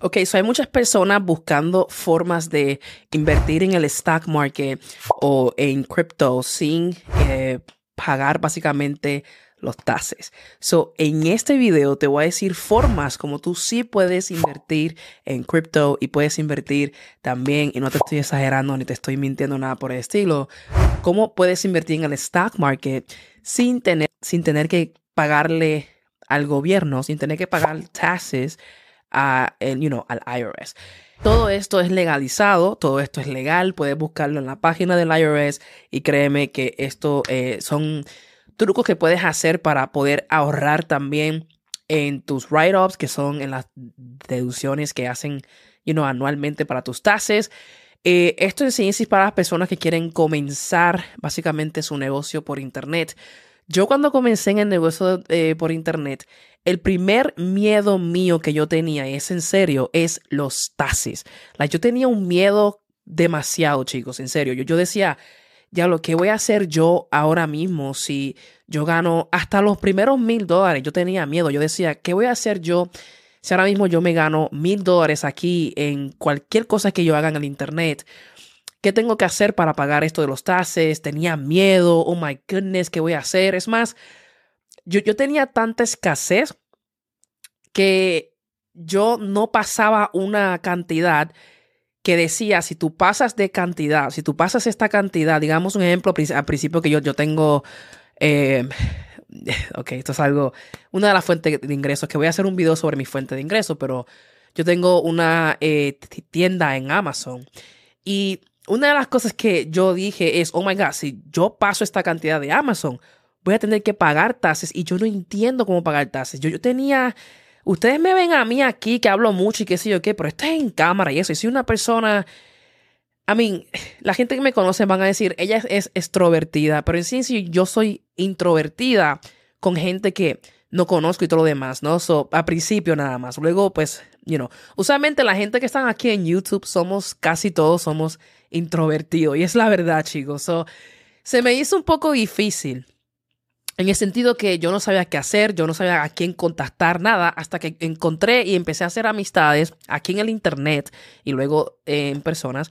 Ok, so hay muchas personas buscando formas de invertir en el stock market o en crypto sin eh, pagar básicamente los taxes. So, en este video te voy a decir formas como tú sí puedes invertir en crypto y puedes invertir también, y no te estoy exagerando ni te estoy mintiendo nada por el estilo, cómo puedes invertir en el stock market sin tener, sin tener que pagarle al gobierno, sin tener que pagar taxes a, you know, al IRS. Todo esto es legalizado, todo esto es legal, puedes buscarlo en la página del IRS y créeme que esto eh, son trucos que puedes hacer para poder ahorrar también en tus write-ups, que son en las deducciones que hacen you know, anualmente para tus taxes. Eh, esto es para las personas que quieren comenzar básicamente su negocio por internet. Yo cuando comencé en el negocio eh, por internet, el primer miedo mío que yo tenía, es en serio, es los taxes. yo tenía un miedo demasiado, chicos, en serio. Yo, yo decía, ya lo que voy a hacer yo ahora mismo si yo gano hasta los primeros mil dólares. Yo tenía miedo. Yo decía, ¿qué voy a hacer yo si ahora mismo yo me gano mil dólares aquí en cualquier cosa que yo haga en el internet? ¿Qué tengo que hacer para pagar esto de los taxes? Tenía miedo. Oh my goodness, ¿qué voy a hacer? Es más, yo, yo tenía tanta escasez que yo no pasaba una cantidad que decía, si tú pasas de cantidad, si tú pasas esta cantidad, digamos un ejemplo al principio que yo, yo tengo, eh, ok, esto es algo, una de las fuentes de ingresos, que voy a hacer un video sobre mi fuente de ingresos, pero yo tengo una eh, tienda en Amazon y una de las cosas que yo dije es, oh my God, si yo paso esta cantidad de Amazon, voy a tener que pagar tasas y yo no entiendo cómo pagar tasas. Yo, yo tenía, ustedes me ven a mí aquí que hablo mucho y qué sé yo qué, pero estoy en cámara y eso. Y soy una persona, I mean, la gente que me conoce van a decir, ella es, extrovertida, pero en sí, sí yo soy introvertida con gente que no conozco y todo lo demás, ¿no? So, a principio nada más. Luego, pues, you know, usualmente la gente que están aquí en YouTube somos, casi todos somos introvertidos. Y es la verdad, chicos. Se me hizo un poco difícil en el sentido que yo no sabía qué hacer, yo no sabía a quién contactar, nada, hasta que encontré y empecé a hacer amistades aquí en el internet y luego en personas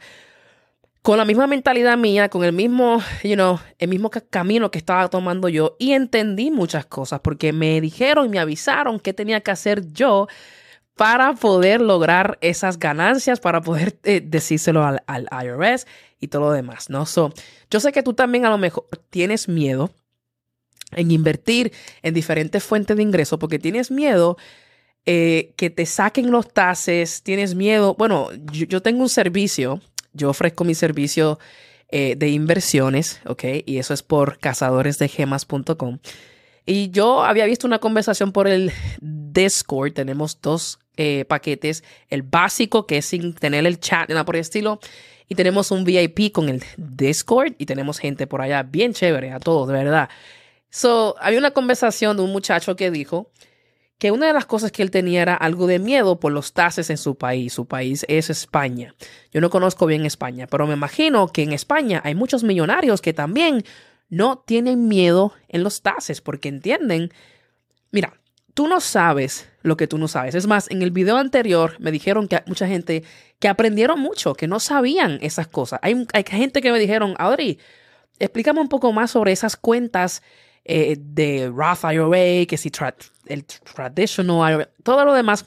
con la misma mentalidad mía, con el mismo, you know, el mismo camino que estaba tomando yo y entendí muchas cosas porque me dijeron y me avisaron qué tenía que hacer yo para poder lograr esas ganancias, para poder eh, decírselo al, IRS y todo lo demás, ¿no? So, yo sé que tú también a lo mejor tienes miedo en invertir en diferentes fuentes de ingreso porque tienes miedo eh, que te saquen los tases, tienes miedo, bueno, yo, tengo un servicio, yo ofrezco mi servicio eh, de inversiones, ¿ok? Y eso es por cazadores-de-gemas.com Y yo había visto una conversación por el Discord, tenemos dos eh, paquetes, el básico que es sin tener el chat, nada por el estilo, y tenemos un VIP con el Discord y tenemos gente por allá bien chévere, a todos, de verdad. So, había una conversación de un muchacho que dijo que una de las cosas que él tenía era algo de miedo por los tases en su país. Su país es España. Yo no conozco bien España, pero me imagino que en España hay muchos millonarios que también no tienen miedo en los tases porque entienden, mira, tú no sabes lo que tú no sabes. Es más, en el video anterior me dijeron que mucha gente que aprendieron mucho, que no sabían esas cosas. Hay, hay gente que me dijeron, Audrey, explícame un poco más sobre esas cuentas eh, de Roth IRA, que si el traditional IRA, todo lo demás,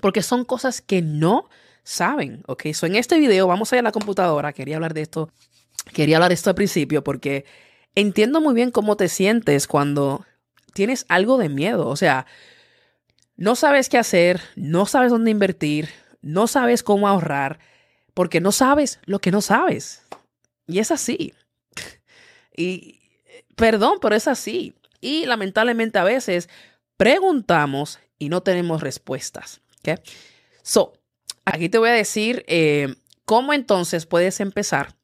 porque son cosas que no saben, ¿ok? So en este video vamos a ir a la computadora, quería hablar de esto, quería hablar de esto al principio porque entiendo muy bien cómo te sientes cuando tienes algo de miedo, o sea, no sabes qué hacer, no sabes dónde invertir, no sabes cómo ahorrar, porque no sabes lo que no sabes. Y es así. Y, Perdón, pero es así. Y lamentablemente a veces preguntamos y no tenemos respuestas. ¿okay? So, aquí te voy a decir eh, cómo entonces puedes empezar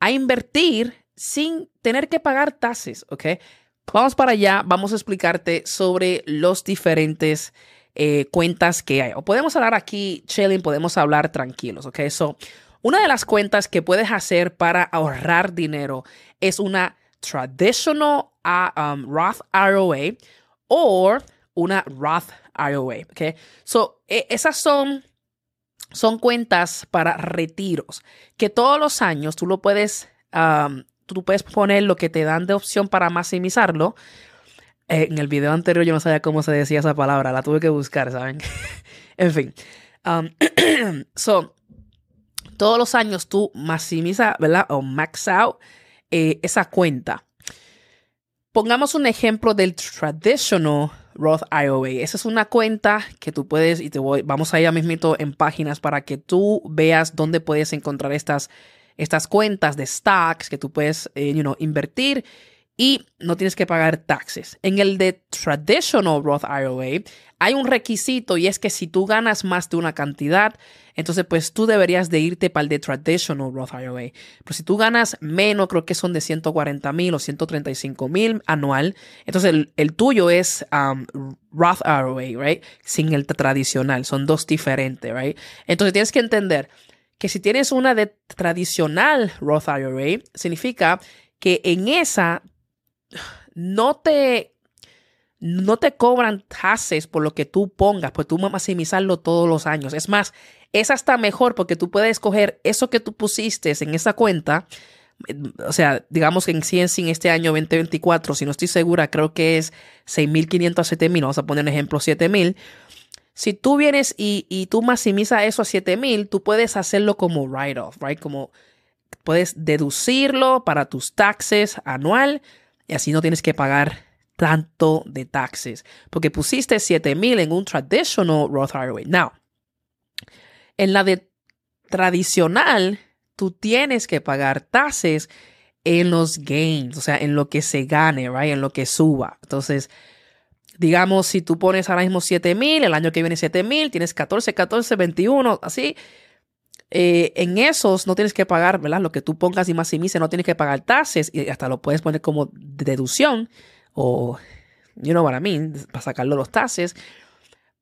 a invertir sin tener que pagar tasas. ¿ok? Vamos para allá, vamos a explicarte sobre los diferentes eh, cuentas que hay. O podemos hablar aquí, chilling, podemos hablar tranquilos. ¿ok? So, una de las cuentas que puedes hacer para ahorrar dinero es una traditional uh, um, Roth IRA o una Roth IRA. Okay? So, e, esas son son cuentas para retiros, que todos los años tú lo puedes, tú puedes poner lo que te dan de opción para maximizarlo. Eh, en el video anterior yo no sabía cómo se decía esa palabra, la tuve que buscar, ¿saben? en fin. so, todos los años tú maximizas, ¿verdad? O max out eh, esa cuenta. Pongamos un ejemplo del traditional Roth IOA. Esa es una cuenta que tú puedes, y te voy, vamos a ir a mismito en páginas para que tú veas dónde puedes encontrar estas, estas cuentas de stocks que tú puedes eh, invertir y no tienes que pagar taxes. En el de Traditional Roth IRA hay un requisito y es que si tú ganas más de una cantidad, entonces pues tú deberías de irte para el de Traditional Roth IRA. Pero si tú ganas menos, creo que son de 140 mil o 135 mil anual, entonces el, tuyo es um, Roth IRA, right? Sin el tradicional, son dos diferentes, right? Entonces tienes que entender que si tienes una de tradicional Roth IRA, significa que en esa no te, no te cobran taxes por lo que tú pongas, pues tú maximizarlo todos los años. Es más, es hasta mejor porque tú puedes escoger eso que tú pusiste en esa cuenta. O sea, digamos que en 100 sin este año 2024, si no estoy segura, creo que es 6.500 a 7.000, vamos a poner un ejemplo 7.000. Si tú vienes y, tú maximizas eso a 7.000, tú puedes hacerlo como write-off, right? Como puedes deducirlo para tus taxes anual y así no tienes que pagar tanto de taxes porque pusiste 7000 en un traditional Roth IRA. Now, en la de tradicional, tú tienes que pagar taxes en los gains, o sea, en lo que se gane, right? En lo que suba. Entonces, digamos, si tú pones ahora mismo 7000, el año que viene 7000, tienes 14, 14, 21, así. Eh, en esos no tienes que pagar, ¿verdad? Lo que tú pongas y maximices, no tienes que pagar taxes y hasta lo puedes poner como deducción o, you know what I mean, para sacarlo los taxes.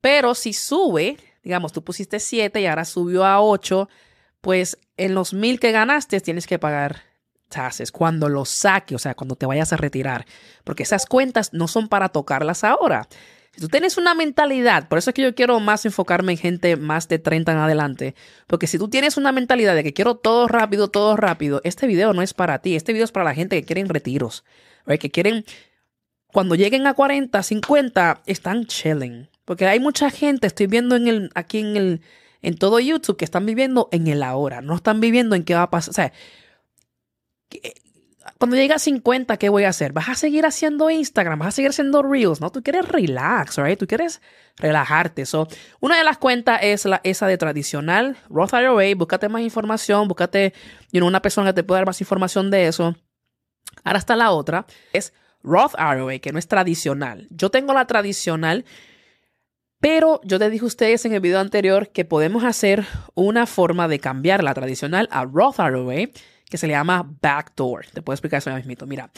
Pero si sube, digamos, tú pusiste 7 y ahora subió a 8, pues en los mil que ganaste tienes que pagar taxes cuando los saque, o sea, cuando te vayas a retirar, porque esas cuentas no son para tocarlas ahora. Si tú tienes una mentalidad, por eso es que yo quiero más enfocarme en gente más de 30 en adelante, porque si tú tienes una mentalidad de que quiero todo rápido, todo rápido, este video no es para ti, este video es para la gente que quieren retiros, que quieren, cuando lleguen a 40, 50, están chilling, porque hay mucha gente, estoy viendo en el, aquí en el, en todo YouTube, que están viviendo en el ahora, no están viviendo en qué va a pasar, o sea, cuando llegue a 50, ¿qué voy a hacer? ¿Vas a seguir haciendo Instagram? ¿Vas a seguir haciendo Reels? No, tú quieres relax, right? Tú quieres relajarte. So, una de las cuentas es la, esa de tradicional, Roth IRA. Búscate más información, búscate you una persona que te pueda dar más información de eso. Ahora está la otra, es Roth IRA, que no es tradicional. Yo tengo la tradicional, pero yo te dije a ustedes en el video anterior que podemos hacer una forma de cambiar la tradicional a Roth IRA que se le llama backdoor. Te puedo explicar eso ya mismo. Mira,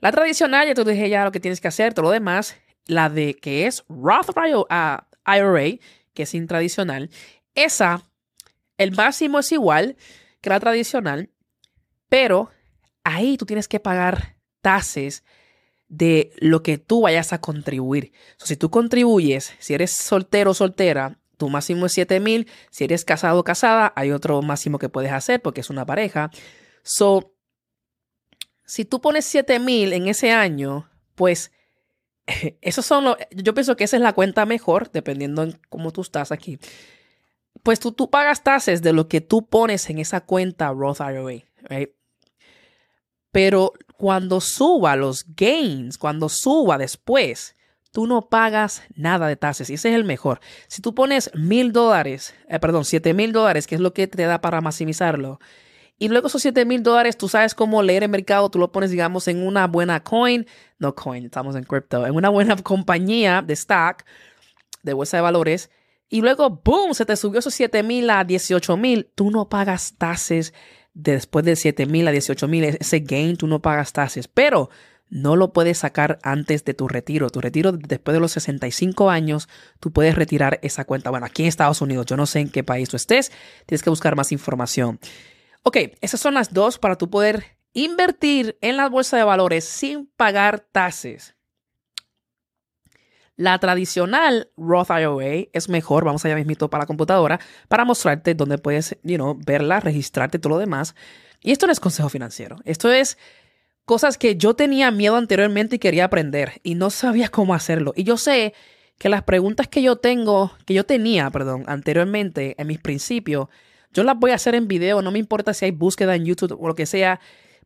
la tradicional, ya te dije ya lo que tienes que hacer, todo lo demás. La de que es Roth IRA, que es intradicional, esa, el máximo es igual que la tradicional, pero ahí tú tienes que pagar tasas de lo que tú vayas a contribuir. si tú contribuyes, si eres soltero o soltera, tu máximo es 7 mil. Si eres casado o casada, hay otro máximo que puedes hacer porque es una pareja. So, si tú pones 7000 en ese año, pues esos son los, yo pienso que esa es la cuenta mejor, dependiendo en cómo tú estás aquí. Pues tú, tú pagas tasas de lo que tú pones en esa cuenta Roth IRA, right? Pero cuando suba los gains, cuando suba después, tú no pagas nada de tasas. Y ese es el mejor. Si tú pones mil dólares, eh, perdón, siete mil dólares, que es lo que te da para maximizarlo, y luego esos 7 mil dólares, tú sabes cómo leer el mercado, tú lo pones, digamos, en una buena coin, no coin, estamos en crypto, en una buena compañía de stock, de bolsa de valores, y luego, boom, se te subió esos 7 mil a 18 mil, tú no pagas tasas después de 7 mil a 18 mil, ese gain, tú no pagas tasas, pero no lo puedes sacar antes de tu retiro. Tu retiro después de los 65 años, tú puedes retirar esa cuenta. Bueno, aquí en Estados Unidos, yo no sé en qué país tú estés, tienes que buscar más información. Ok, esas son las dos para tú poder invertir en la bolsa de valores sin pagar tasas. La tradicional Roth IRA es mejor, vamos allá mismito para la computadora, para mostrarte dónde puedes, you know, verla, registrarte, todo lo demás. Y esto no es consejo financiero, esto es cosas que yo tenía miedo anteriormente y quería aprender y no sabía cómo hacerlo. Y yo sé que las preguntas que yo tengo, que yo tenía, perdón, anteriormente en mis principios, yo las voy a hacer en video, no me importa si hay búsqueda en YouTube o lo que sea.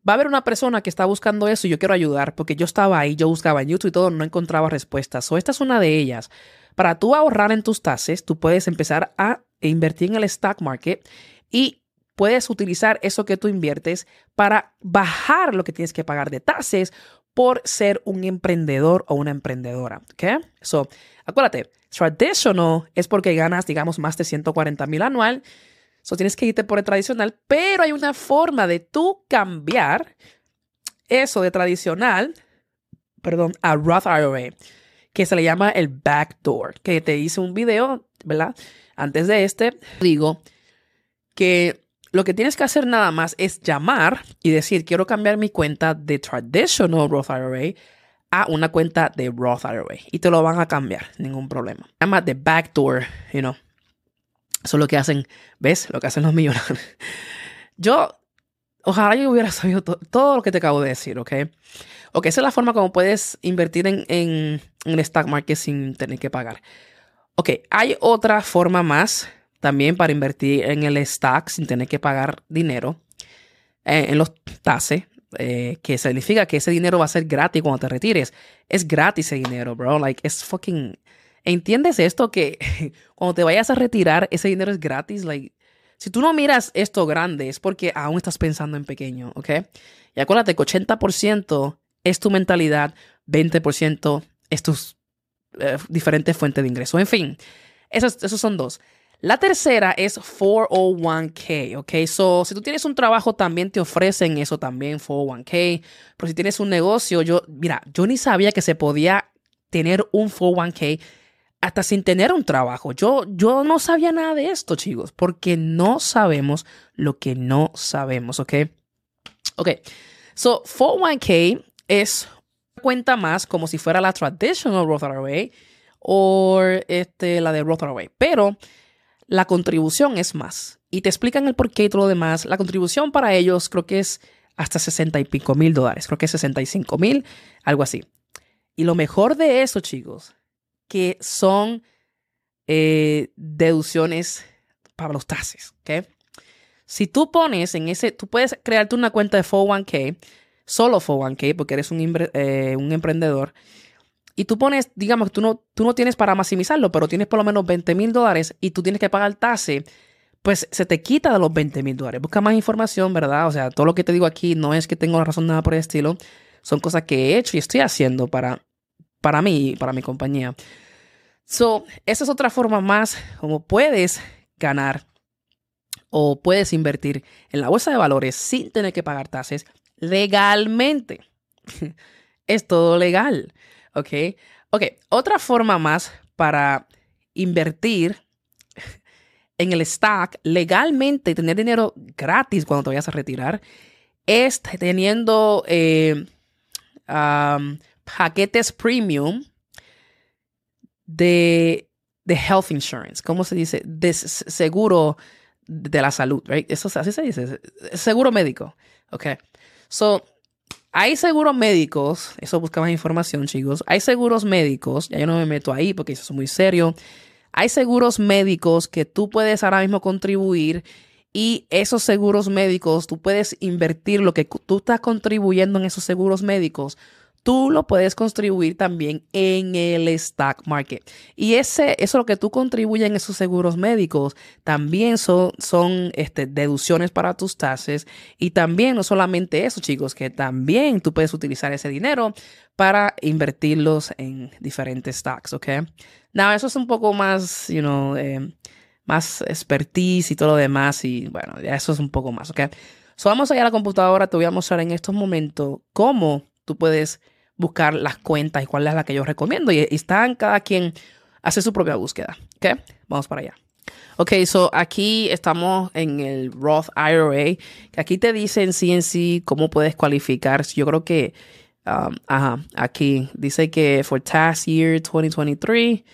Va a haber una persona que está buscando eso y yo quiero ayudar porque yo estaba ahí, yo buscaba en YouTube y todo, no encontraba respuestas. O esta es una de ellas. Para tú ahorrar en tus tases, tú puedes empezar a invertir en el stock market y puedes utilizar eso que tú inviertes para bajar lo que tienes que pagar de tases por ser un emprendedor o una emprendedora. ¿Ok? So, acuérdate, traditional es porque ganas, digamos, más de 140 mil anual. So, tienes que irte por el tradicional, pero hay una forma de tú cambiar eso de tradicional, perdón, a Roth IRA, que se le llama el backdoor, que te hice un video, ¿verdad? Antes de este, digo que lo que tienes que hacer nada más es llamar y decir, quiero cambiar mi cuenta de traditional Roth IRA a una cuenta de Roth IRA. Y te lo van a cambiar, ningún problema. Llama de backdoor, you know. Eso es lo que hacen, ¿ves? Lo que hacen los millonarios. Yo, ojalá yo hubiera sabido todo lo que te acabo de decir, ¿ok? Ok, esa es la forma como puedes invertir en, en, en el stock market sin tener que pagar. Ok, hay otra forma más también para invertir en el stock sin tener que pagar dinero eh, en los tases, eh, que significa que ese dinero va a ser gratis cuando te retires. Es gratis ese dinero, bro. Like, es fucking. ¿Entiendes esto? Que cuando te vayas a retirar, ese dinero es gratis. Like, si tú no miras esto grande, es porque aún estás pensando en pequeño, ¿ok? Y acuérdate que 80% es tu mentalidad, 20% es tus eh, diferentes fuentes de ingreso. En fin, esos, esos son dos. La tercera es 401k, ¿ok? So, si tú tienes un trabajo, también te ofrecen eso también, 401k. Pero si tienes un negocio, yo, mira, yo ni sabía que se podía tener un 401k hasta sin tener un trabajo. Yo, yo no sabía nada de esto, chicos, porque no sabemos lo que no sabemos, ¿ok? Ok, so 401k es cuenta más como si fuera la traditional Roth IRA o este, la de Roth IRA, pero la contribución es más. Y te explican el por qué y todo lo demás. La contribución para ellos creo que es hasta 60 y pico mil dólares. Creo que es 65 mil, algo así. Y lo mejor de eso, chicos, que son eh, deducciones para los taxes. ¿ok? Si tú pones en ese, tú puedes crearte una cuenta de 401k, solo 401k, porque eres un, eh, un emprendedor y tú pones, digamos, tú no, tú no tienes para maximizarlo, pero tienes por lo menos 20 mil dólares y tú tienes que pagar tase, pues se te quita de los 20 mil dólares. Busca más información, ¿verdad? O sea, todo lo que te digo aquí no es que tengo razón nada por el estilo. Son cosas que he hecho y estoy haciendo para, para mí y para mi compañía. So, esa es otra forma más como puedes ganar o puedes invertir en la bolsa de valores sin tener que pagar tasas legalmente. es todo legal. ¿Ok? Ok, otra forma más para invertir en el stock legalmente, tener dinero gratis cuando te vayas a retirar, es teniendo eh, paquetes premium de, de, health insurance. ¿Cómo se dice? De seguro de la salud, right? Eso así se dice. Seguro médico. Ok. So, hay seguros médicos, eso busca más información, chicos. Hay seguros médicos, ya yo no me meto ahí porque eso es muy serio. Hay seguros médicos que tú puedes ahora mismo contribuir y esos seguros médicos, tú puedes invertir lo que tú estás contribuyendo en esos seguros médicos tú lo puedes contribuir también en el stock market. Y ese, eso lo que tú contribuyes en esos seguros médicos también son, son este, deducciones para tus tasas. Y también no solamente eso, chicos, que también tú puedes utilizar ese dinero para invertirlos en diferentes stocks, ¿ok? Now, eso es un poco más, you know, eh, más expertise y todo lo demás. Y bueno, ya eso es un poco más, ¿ok? So, vamos allá a la computadora, te voy a mostrar en estos momentos cómo tú puedes buscar las cuentas y cuál es la que yo recomiendo. Y, están cada quien hace su propia búsqueda. ¿Ok? Vamos para allá. Ok, so aquí estamos en el Roth IRA, que aquí te dicen sí en sí cómo puedes cualificar. Yo creo que Um, ajá, aquí dice que for tax year 2023.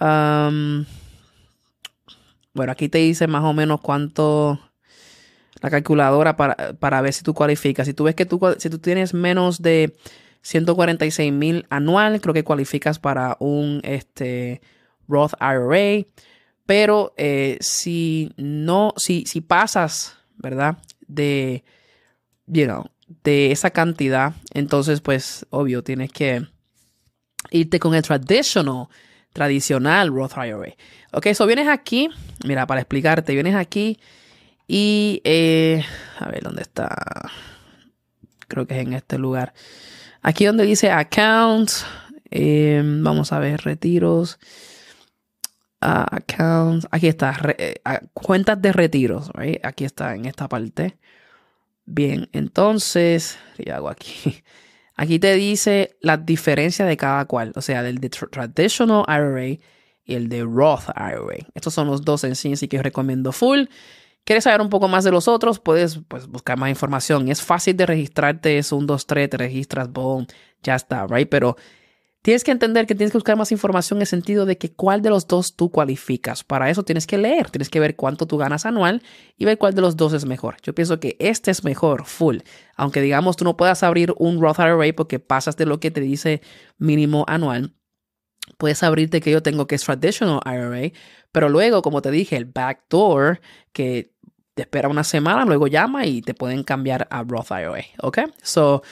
Um, bueno, aquí te dice más o menos cuánto la calculadora para, para ver si tú cualificas. Si tú ves que tú, si tú tienes menos de 146 mil anual, creo que cualificas para un este, Roth IRA. Pero eh, si no, si, si pasas, ¿verdad? De, de esa cantidad, entonces pues obvio tienes que irte con el traditional, tradicional Roth IRA. Ok, eso vienes aquí, mira, para explicarte, vienes aquí y, eh, a ver, ¿dónde está? Creo que es en este lugar. Aquí donde dice accounts, eh, vamos a ver, retiros. accounts, aquí está, eh, cuentas de retiros, aquí está en esta parte. Bien, entonces, ¿qué hago aquí? Aquí te dice la diferencia de cada cual, o sea, del de Traditional IRA y el de Roth IRA. Estos son los dos en sí, así que recomiendo full. ¿Quieres saber un poco más de los otros? Puedes pues, buscar más información. Es fácil de registrarte, es un 2, 3, te registras, boom, ya está, right? Pero tienes que entender que tienes que buscar más información en el sentido de que cuál de los dos tú cualificas. Para eso tienes que leer, tienes que ver cuánto tú ganas anual y ver cuál de los dos es mejor. Yo pienso que este es mejor, full. Aunque digamos tú no puedas abrir un Roth IRA porque pasas de lo que te dice mínimo anual. Puedes abrirte que yo tengo que es Traditional IRA, pero luego, como te dije, el backdoor que te espera una semana, luego llama y te pueden cambiar a Roth IRA, ¿ok? So,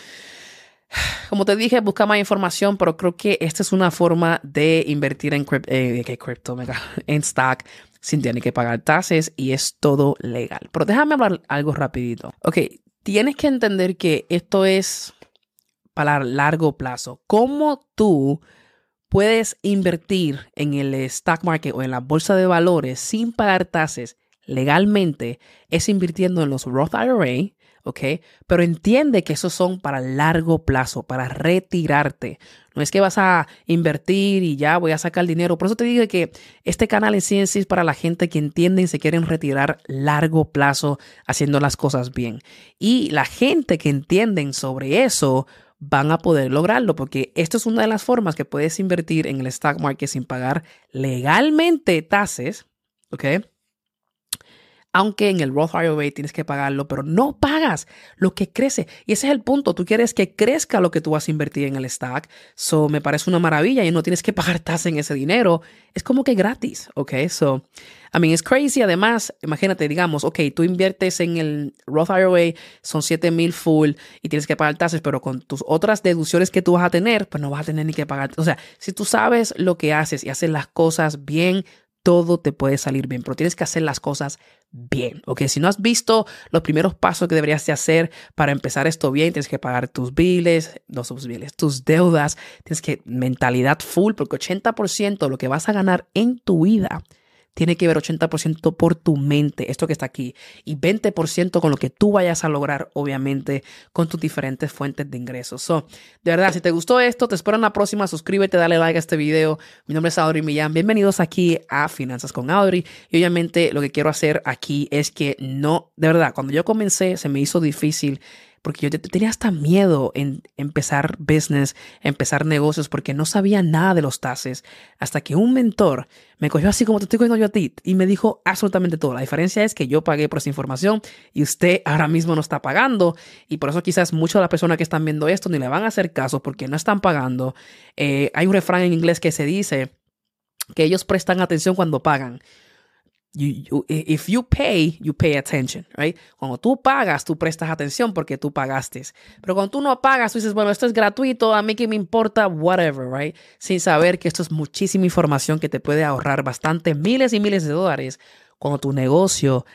como te dije, busca más información, pero creo que esta es una forma de invertir en, eh, en stock sin tener que pagar tasas y es todo legal. Pero déjame hablar algo rapidito. Ok, tienes que entender que esto es para largo plazo. ¿Cómo tú puedes invertir en el stock market o en la bolsa de valores sin pagar tasas legalmente? Es invirtiendo en los Roth IRA, ¿ok? Pero entiende que esos son para largo plazo, para retirarte. No es que vas a invertir y ya voy a sacar dinero. Por eso te digo que este canal en sí es para la gente que entiende y se quieren retirar largo plazo haciendo las cosas bien. Y la gente que entienden sobre eso van a poder lograrlo porque esto es una de las formas que puedes invertir en el stock market sin pagar legalmente tasas, ¿ok? Aunque en el Roth IRA tienes que pagarlo, pero no pagas lo que crece. Y ese es el punto. Tú quieres que crezca lo que tú vas a invertir en el stack. So, me parece una maravilla y no tienes que pagar tasa en ese dinero. Es como que gratis, ¿ok? So, I mean, it's crazy. Además, imagínate, digamos, ok, tú inviertes en el Roth IRA, son 7 mil full y tienes que pagar tasas, pero con tus otras deducciones que tú vas a tener, pues no vas a tener ni que pagar. O sea, si tú sabes lo que haces y haces las cosas bien, todo te puede salir bien, pero tienes que hacer las cosas bien, ¿ok? Si no has visto los primeros pasos que deberías de hacer para empezar esto bien, tienes que pagar tus biles, no tus biles, tus deudas, tienes que mentalidad full, porque 80% de lo que vas a ganar en tu vida tiene que ver 80% por tu mente, esto que está aquí, y 20% con lo que tú vayas a lograr, obviamente, con tus diferentes fuentes de ingresos. So, de verdad, si te gustó esto, te espero en la próxima. Suscríbete, dale like a este video. Mi nombre es Audrey Millán. Bienvenidos aquí a Finanzas con Audrey. Y obviamente lo que quiero hacer aquí es que no, de verdad, cuando yo comencé se me hizo difícil porque yo tenía hasta miedo en empezar business, empezar negocios, porque no sabía nada de los tases, hasta que un mentor me cogió así como te estoy cogiendo yo a ti y me dijo absolutamente todo. La diferencia es que yo pagué por esa información y usted ahora mismo no está pagando y por eso quizás muchas de las personas que están viendo esto ni le van a hacer caso porque no están pagando. Eh, hay un refrán en inglés que se dice que ellos prestan atención cuando pagan. You, if you pay, you pay attention, right? Cuando tú pagas, tú prestas atención porque tú pagaste. Pero cuando tú no pagas, tú dices, bueno, esto es gratuito, a mí que me importa, whatever, right? Sin saber que esto es muchísima información que te puede ahorrar bastante, miles y miles de dólares cuando tu negocio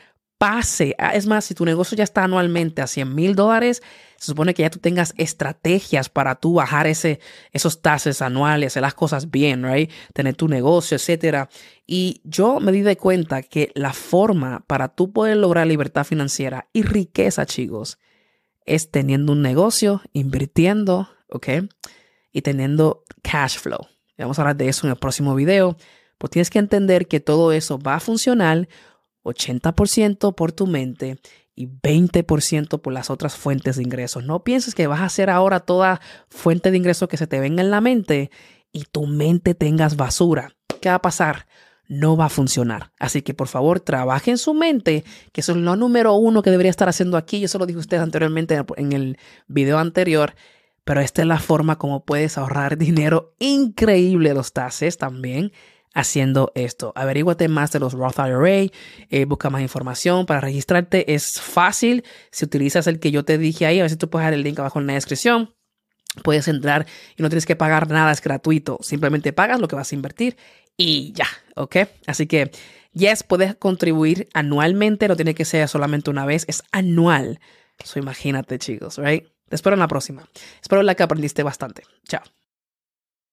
pase. Es más, si tu negocio ya está anualmente a 100 mil dólares, se supone que ya tú tengas estrategias para tú bajar ese, esos tasas anuales, hacer las cosas bien, right? Tener tu negocio, etcétera. Y yo me di de cuenta que la forma para tú poder lograr libertad financiera y riqueza, chicos, es teniendo un negocio, invirtiendo, ¿ok? Y teniendo cash flow. Vamos a hablar de eso en el próximo video. Pues tienes que entender que todo eso va a funcionar 80% por tu mente y 20% por las otras fuentes de ingresos. No pienses que vas a hacer ahora toda fuente de ingresos que se te venga en la mente y tu mente tengas basura. ¿Qué va a pasar? No va a funcionar. Así que por favor, trabaje en su mente, que eso es lo número uno que debería estar haciendo aquí. Yo se lo dije a ustedes anteriormente en el video anterior, pero esta es la forma como puedes ahorrar dinero increíble los taxes también haciendo esto. Averíguate más de los Roth IRA, eh, busca más información para registrarte. Es fácil si utilizas el que yo te dije ahí. A si tú puedes dejar el link abajo en la descripción. Puedes entrar y no tienes que pagar nada, es gratuito. Simplemente pagas lo que vas a invertir y ya, ¿ok? Así que, yes, puedes contribuir anualmente, no tiene que ser solamente una vez, es anual. So imagínate, chicos, right? Te espero en la próxima. Espero la que aprendiste bastante. Chao.